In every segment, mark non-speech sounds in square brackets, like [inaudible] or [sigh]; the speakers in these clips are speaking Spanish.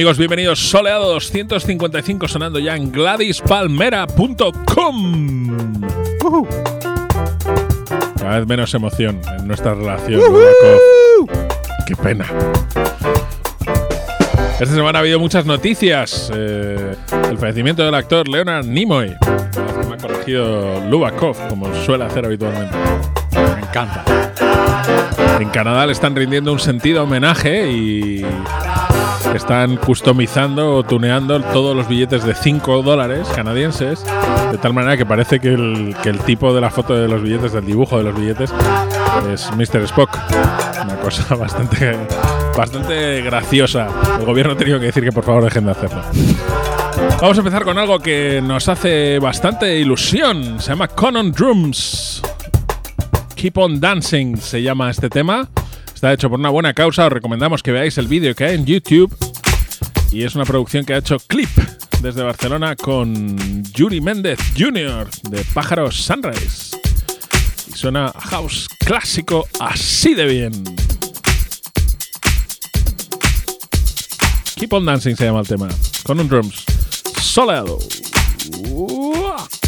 Amigos, bienvenidos. Soleado 255 sonando ya en GladysPalmera.com. Cada vez menos emoción en nuestra relación. Qué pena. Esta semana ha habido muchas noticias. Eh, el fallecimiento del actor Leonard Nimoy. Me ha corregido Lubakov, como suele hacer habitualmente. Me encanta. En Canadá le están rindiendo un sentido homenaje y están customizando o tuneando todos los billetes de 5 dólares canadienses, de tal manera que parece que el, tipo de la foto de los billetes, del dibujo de los billetes, es Mr. Spock. Una cosa [laughs] bastante, bastante graciosa. El gobierno ha tenido que decir que por favor dejen de hacerlo. Vamos a empezar con algo que nos hace bastante ilusión. Se llama Conan Drums. Keep on Dancing se llama este tema. Está hecho por una buena causa. Os recomendamos que veáis el vídeo que hay en YouTube. Y es una producción que ha hecho Clip desde Barcelona con Yuri Méndez Jr. de Pájaros Sunrise. Y suena house clásico así de bien. Keep on Dancing se llama el tema. Con un drums. Soleado. Uah.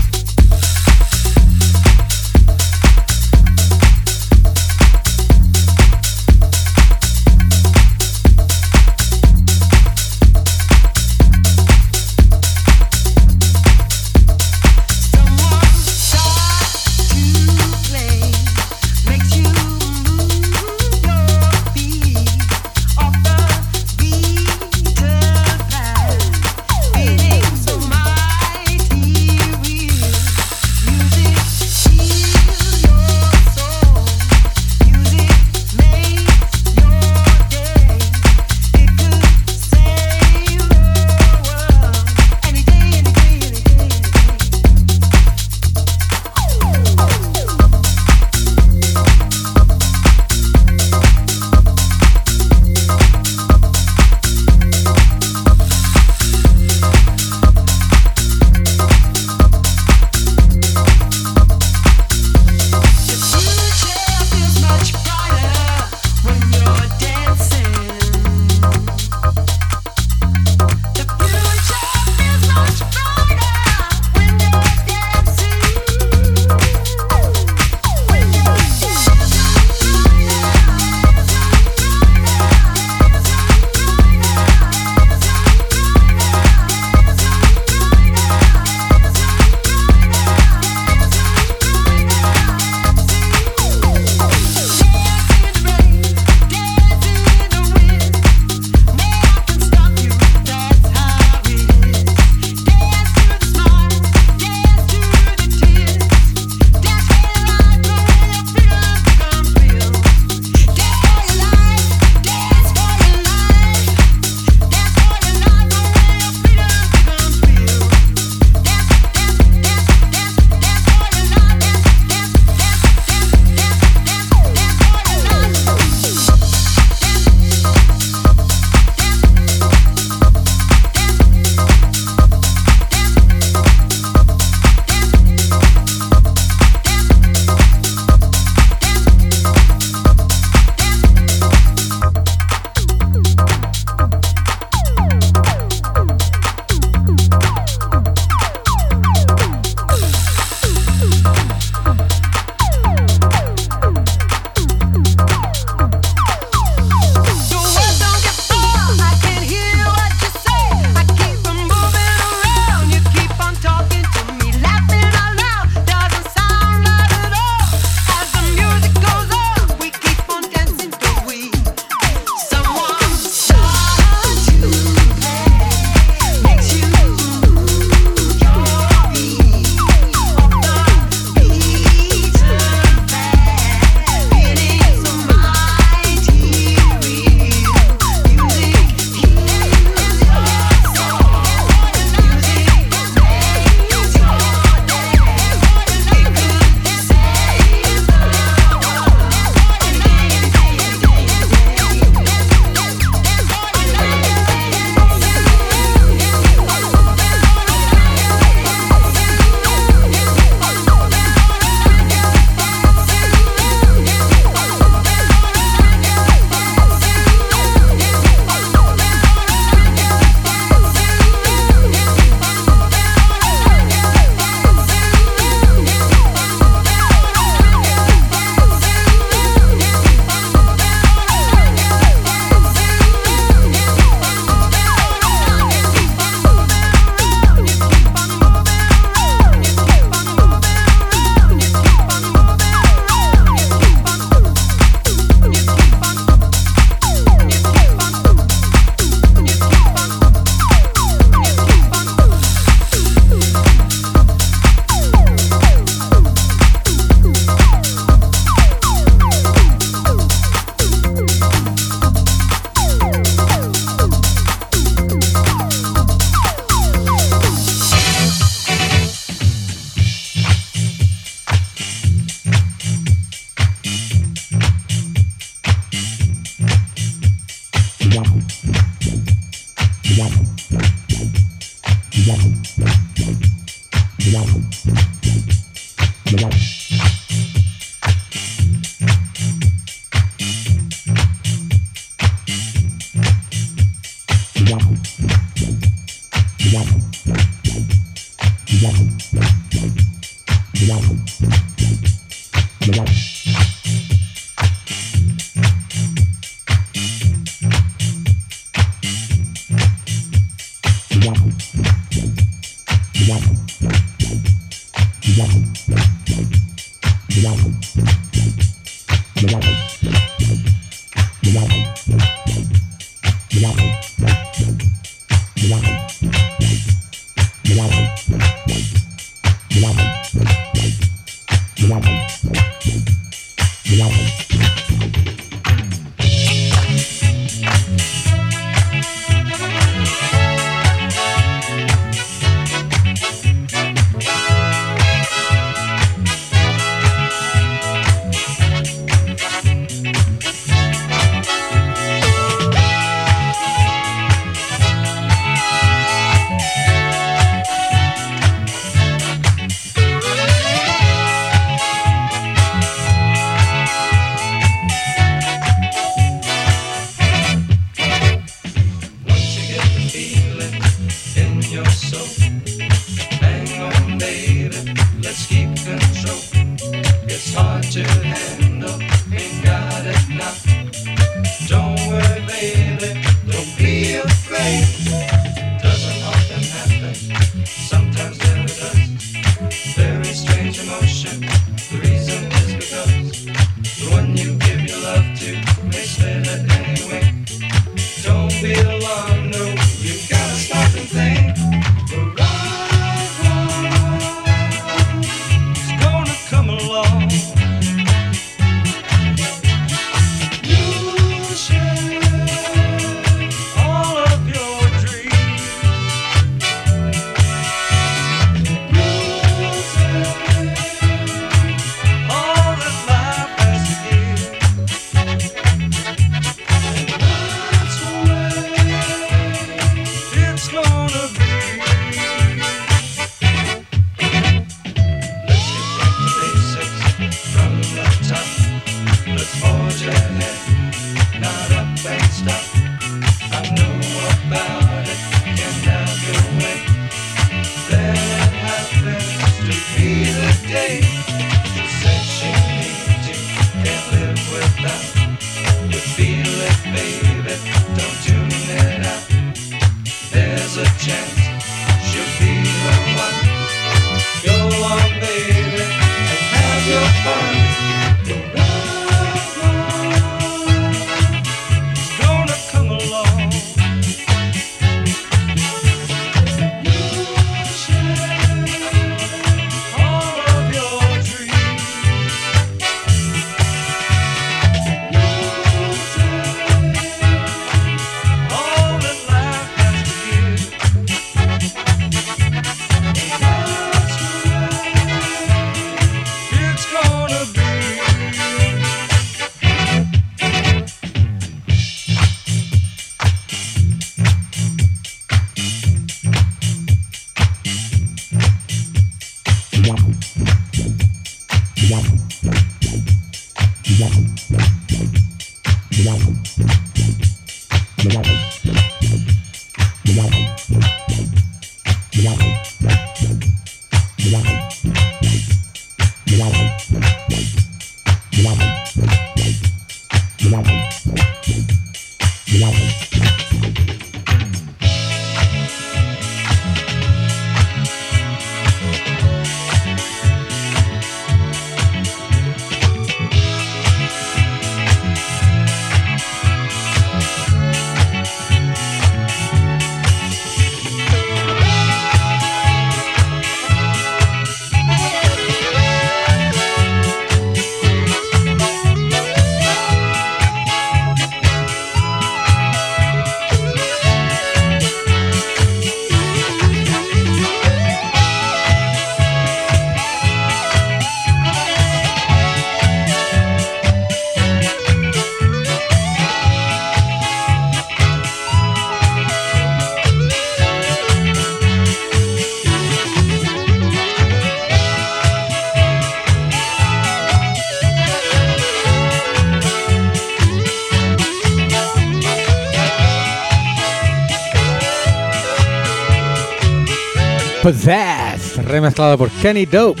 Possessed, remezclado por Kenny Dope.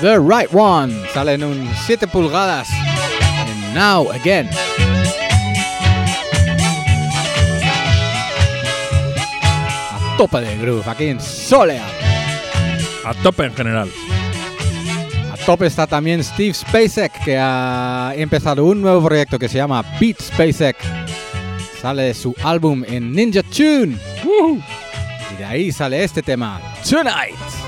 The Right One sale en un 7 pulgadas en Now Again. A tope de groove aquí en Soleal. A tope en general. A tope está también Steve Spacek que ha empezado un nuevo proyecto que se llama Beat Spacek. Sale su álbum en Ninja Tune. De ahí sale este tema, Tonight.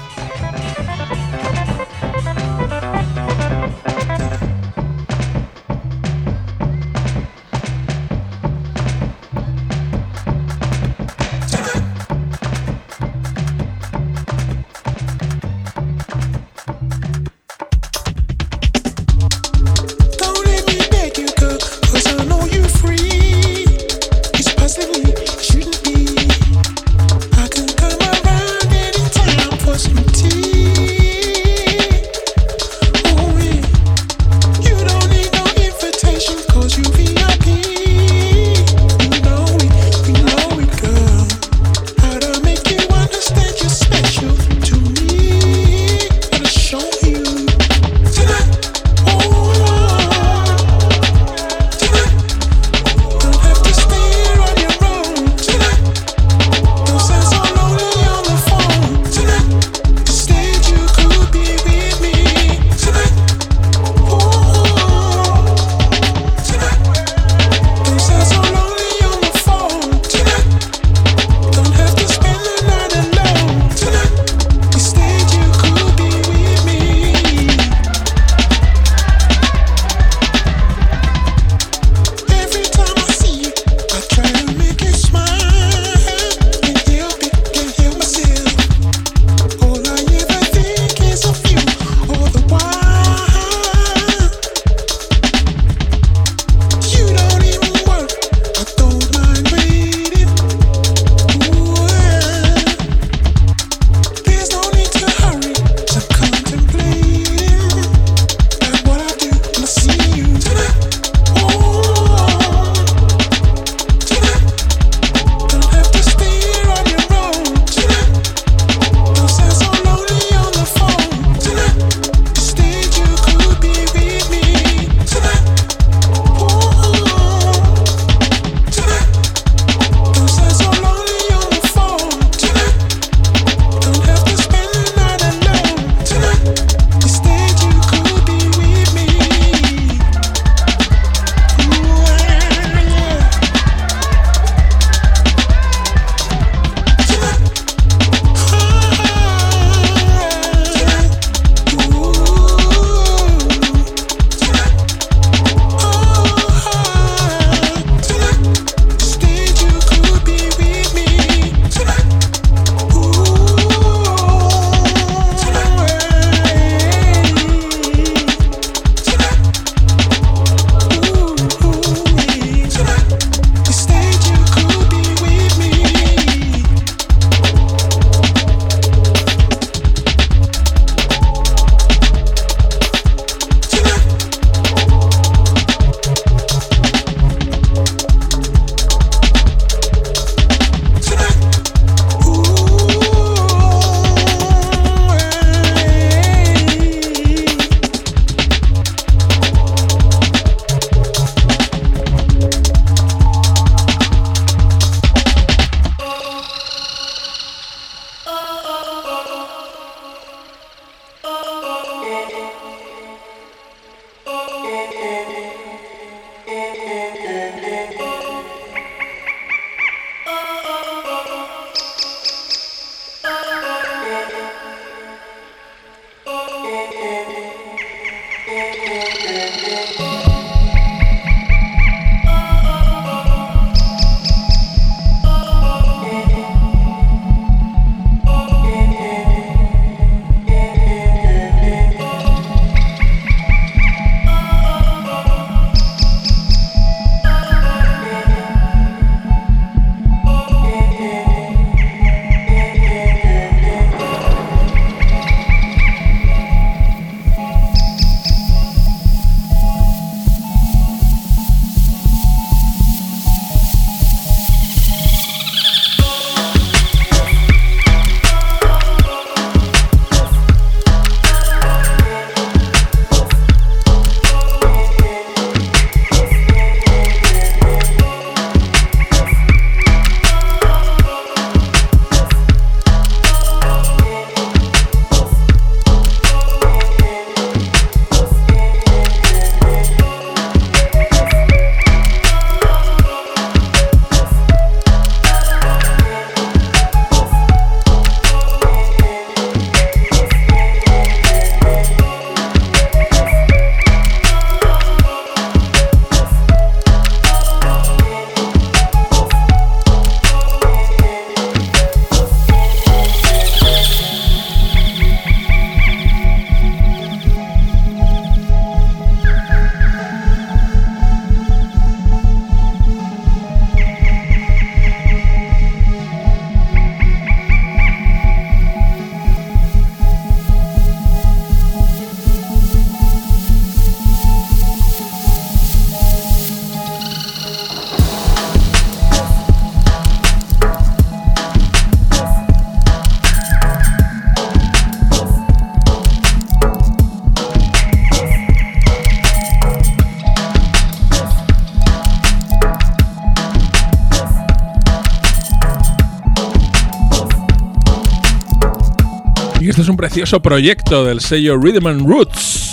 Precioso proyecto del sello Rhythm and Roots.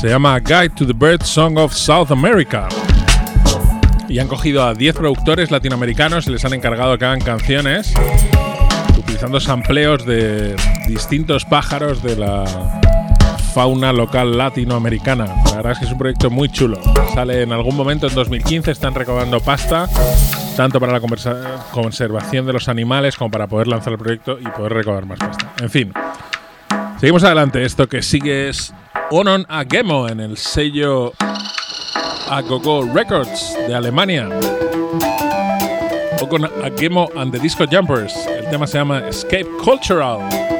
Se llama Guide to the Bird Song of South America. Y han cogido a 10 productores latinoamericanos y les han encargado que hagan canciones utilizando sampleos de distintos pájaros de la fauna local latinoamericana. La verdad es que es un proyecto muy chulo. Sale en algún momento en 2015, están recaudando pasta, tanto para la conservación de los animales como para poder lanzar el proyecto y poder recaudar más pasta. En fin, seguimos adelante. Esto que sigue es Onon Agemo en el sello Agogo Records de Alemania. O con Agemo and the Disco Jumpers. El tema se llama Escape Cultural.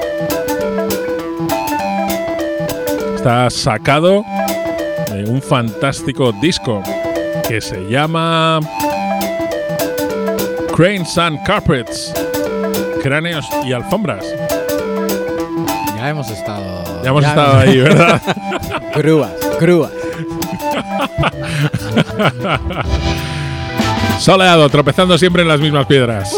Está sacado de un fantástico disco que se llama Cranes and Carpets. Cráneos y alfombras. Ya hemos estado. Ya hemos estado ahí, ¿verdad? [laughs] Grúas, grúas. Soleado, tropezando siempre en las mismas piedras.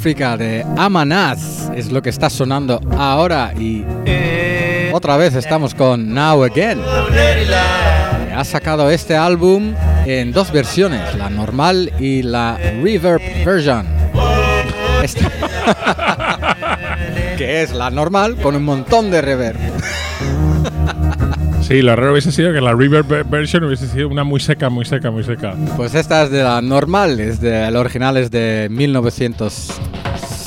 África de Amanaz es lo que está sonando ahora y otra vez estamos con Now Again. que Ha sacado este álbum en dos versiones, la normal y la reverb version. Esta- [laughs] que es la normal con un montón de reverb. Sí, lo raro hubiese sido que la reverb ve- version hubiese sido una muy seca, muy seca, muy seca. Pues esta es de la normal, es de, el original es de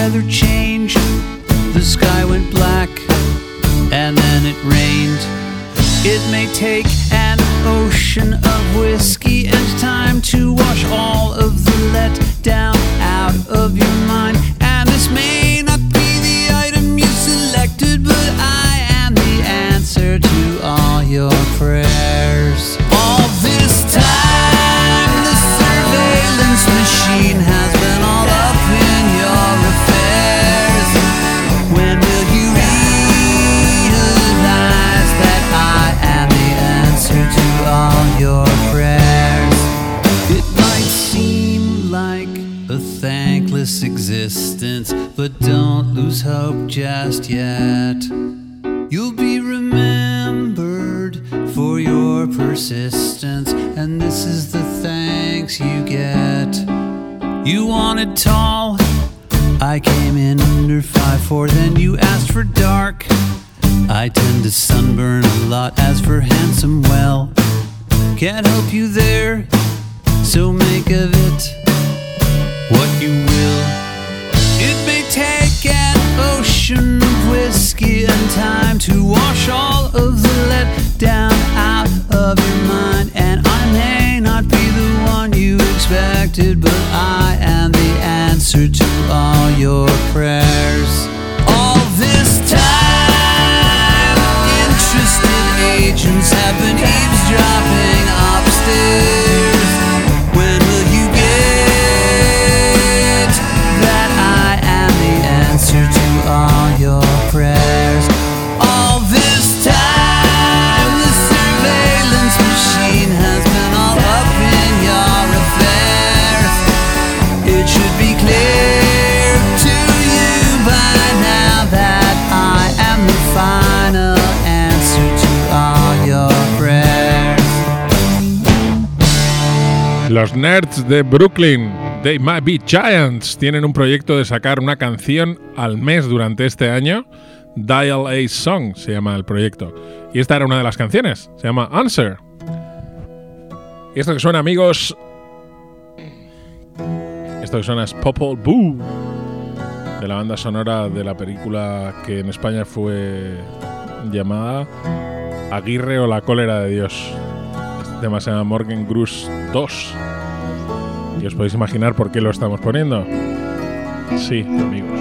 weather changed, the sky went black, and then it rained. It may take an ocean of whiskey and time to wash all of the let down out of your mind. And this may hope just yet. You'll be remembered for your persistence, and this is the thanks you get. You wanted tall, I came in under 5'4, then you asked for dark. I tend to sunburn a lot, as for handsome, well, can't help you there, so make of it what you will. Ocean of whiskey and time to wash all of the let down out of your mind. And I may not be the one you expected, but I am the answer to all your prayers. All this time, interested agents have been eavesdropping upstairs. Los nerds de Brooklyn, They Might Be Giants, tienen un proyecto de sacar una canción al mes durante este año. Dial A Song se llama el proyecto. Y esta era una de las canciones, se llama Answer. Y esto que suena, amigos. Esto que suena es Popol Boo, de la banda sonora de la película que en España fue llamada Aguirre o la cólera de Dios. Este se llama Morgan Grus 2. Y os podéis imaginar por qué lo estamos poniendo. Sí, amigos.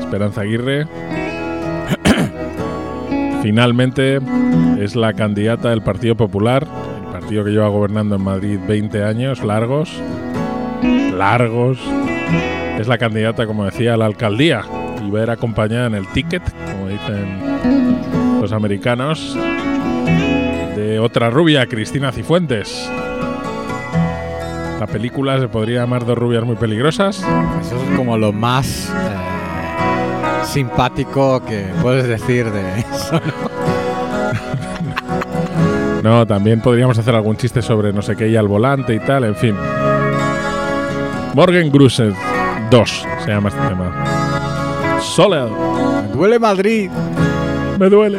Esperanza Aguirre [coughs] finalmente es la candidata del Partido Popular, el partido que lleva gobernando en Madrid 20 años largos. Largos. Es la candidata, como decía, a la alcaldía. Y va a ir acompañada en el ticket, como dicen los americanos, de otra rubia, Cristina Cifuentes. La película se podría llamar Dos rubias muy peligrosas. Eso es como lo más eh, simpático que puedes decir de eso. ¿no? [laughs] No, también podríamos hacer algún chiste sobre no sé qué y al volante y tal, en fin. Morgan Grused 2 se llama este tema. Soledad, Me duele Madrid. me duele.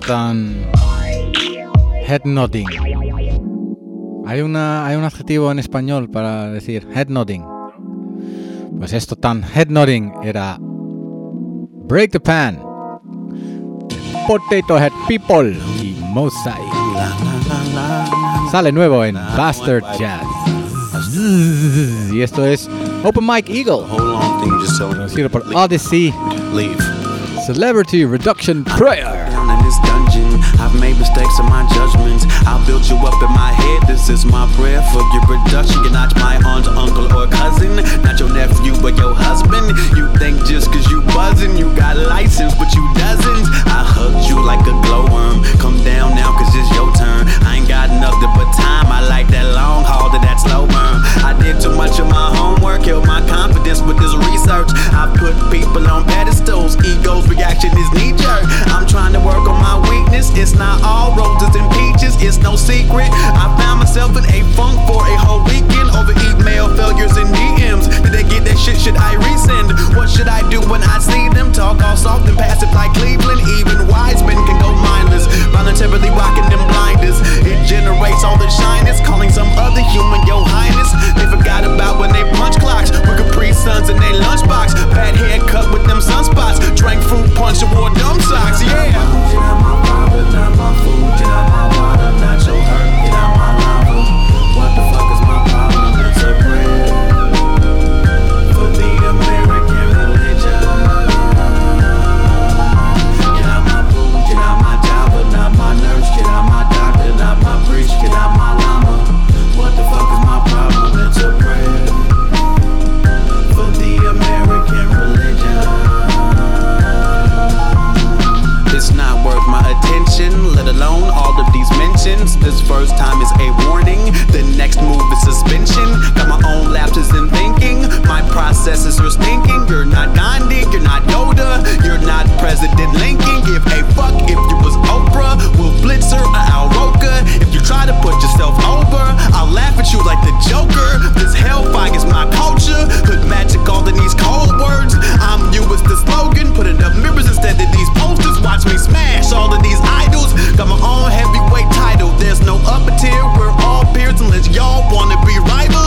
Tan head nodding. Hay una hay un adjetivo en español para decir head nodding. Pues esto tan head nodding era Break the Pan. Potato Head People y Mosaic. Sale nuevo en Bastard Jazz. Y esto es Open Mike Eagle, producido por Odyssey. Celebrity Reduction Prayer. I've made mistakes in my judgments. I built you up in my head. This is my prayer for your production. You're not my aunt, uncle, or cousin, not your nephew but your husband. You think just cause you buzzing, you got license, but you doesn't. I hugged you like a glowworm. Come down now cause it's your turn. I ain't got nothing but time. I like that long haul to that slow burn. I did too much of my homework, killed my confidence with this research. I put people on pedestals, egos reaction is knee jerk. I'm trying to It's not all roses and peaches, bitches, it's no secret. I found myself in a funk for a whole weekend over email failures and DMs. Did they get that shit? Should I resend? What should I do when I see them? Talk all soft and passive like Cleveland. Even wise men can go mindless. Voluntarily rocking them blinders. It generates all the shyness, calling some other human your highness. They forgot about when they punch clocks. With Capri Suns in their lunchbox. Bad haircut with them sunspots. Drank fruit punch and wore dumb socks. Yeah. My food, my This first time is a warning, the next move is suspension. Got my own lapses in thinking, my process is stinking. You're not Gandhi, you're not Yoda, you're not President Lincoln. Give a fuck if you was Oprah, Will Blitzer or Al Roker. If you try to put yourself over, I'll laugh at you like the Joker. This hellfire is my culture, Could magic all in these cold words. I'm you with the slogan, put enough mirrors instead of these posters. Watch me smash all of these idols. Got my own heavyweight title. There's no upper tier, we're all peers unless y'all wanna be rivals.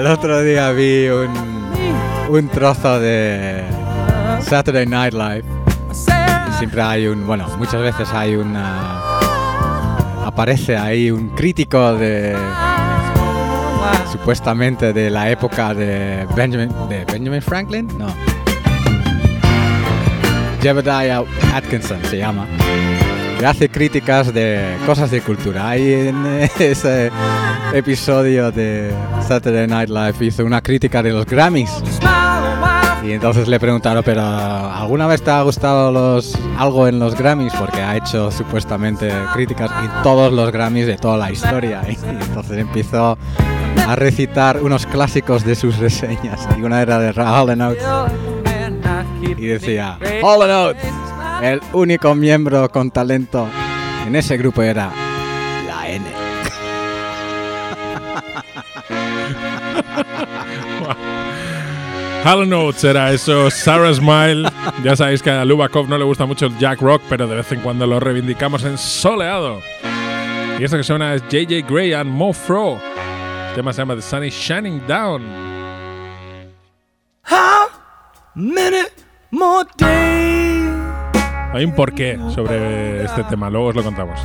El otro día vi un, un trozo de Saturday Night Live. Y siempre hay un, bueno, muchas veces hay una... Aparece ahí un crítico de... Supuestamente de la época de Benjamin, de Benjamin Franklin, no. Jebediah Atkinson se llama que hace críticas de cosas de cultura. Ahí en ese episodio de Saturday Night Live hizo una crítica de los Grammys. Y entonces le preguntaron, pero ¿alguna vez te ha gustado los, algo en los Grammys? Porque ha hecho supuestamente críticas en todos los Grammys de toda la historia. [laughs] Y entonces empezó a recitar unos clásicos de sus reseñas. Y una era de Hall Oates. Y decía, Hall Oates, el único miembro con talento en ese grupo era la N. [laughs] Hall Notes era eso, Sarah Smile. Ya sabéis que a Lubakov no le gusta mucho el Jack Rock, pero de vez en cuando lo reivindicamos en soleado. Y esto que suena es JJ Gray and Mo Fro. El tema se llama The Sun is Shining Down. How many more days? Hay un porqué sobre este tema, luego os lo contamos.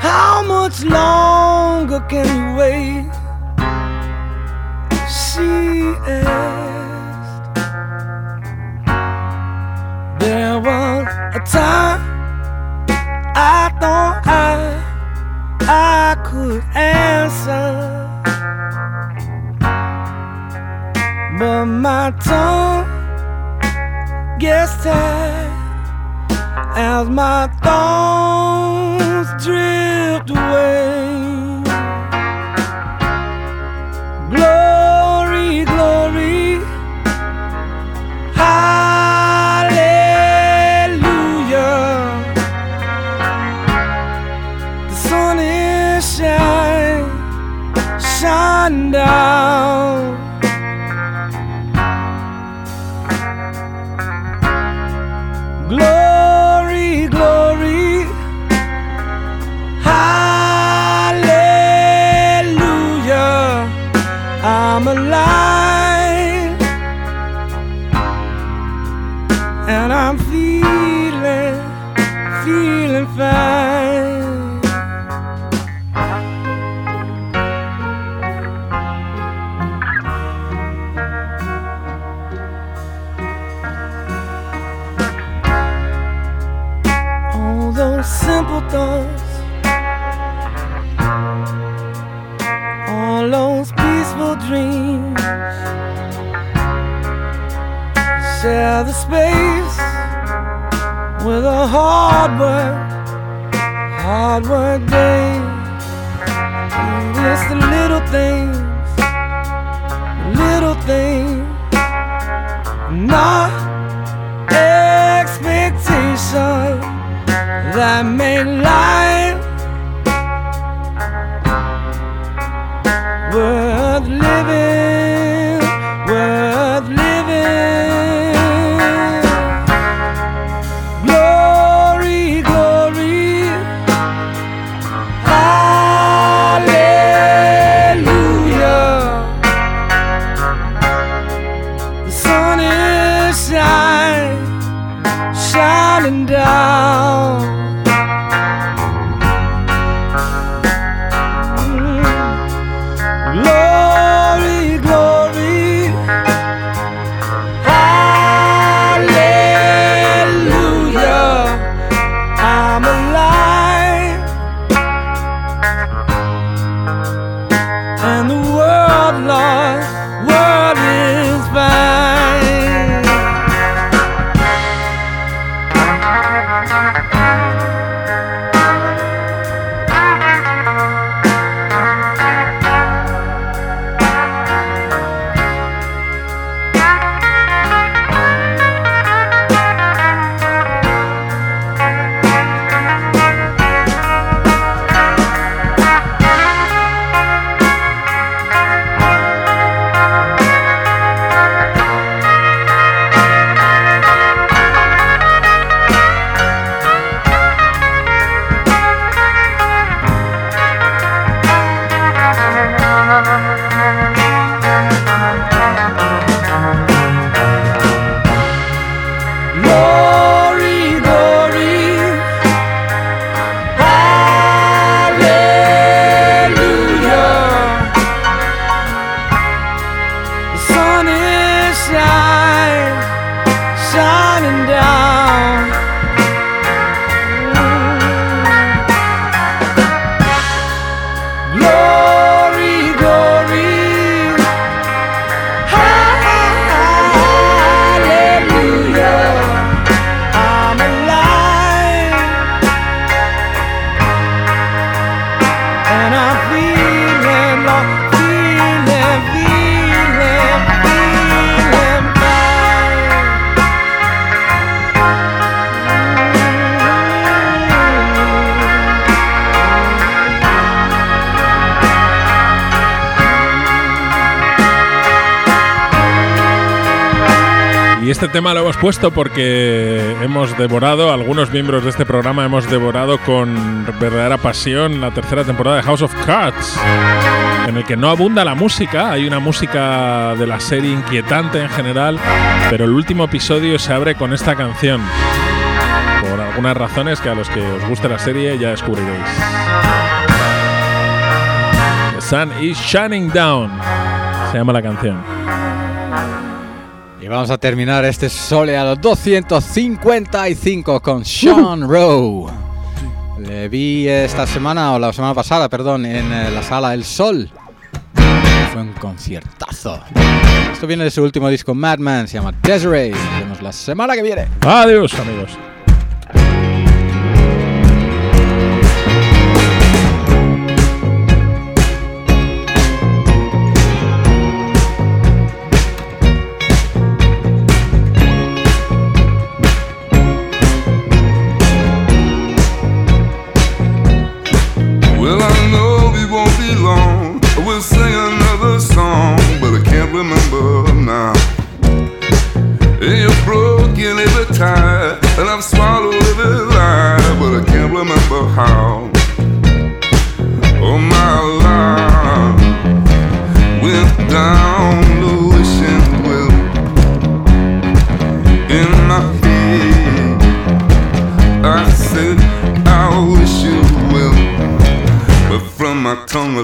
How much longer can you wait? She asked. There was a time I thought I I could answer, my tongue gets tired as my thoughts drift away. Este tema lo hemos puesto porque hemos devorado, algunos miembros de este programa hemos devorado con verdadera pasión la tercera temporada de House of Cards, en el que no abunda la música, hay una música de la serie inquietante en general, pero el último episodio se abre con esta canción, por algunas razones que a los que os guste la serie ya descubriréis. The Sun is Shining Down, se llama la canción. Y vamos a terminar este soleado 255 con Sean Rowe. Le vi esta semana, o la semana pasada, perdón, en eh, la sala El Sol. Fue un conciertazo. Esto viene de su último disco, Madman, se llama Desiree. Nos vemos la semana que viene. Adiós amigos.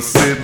sit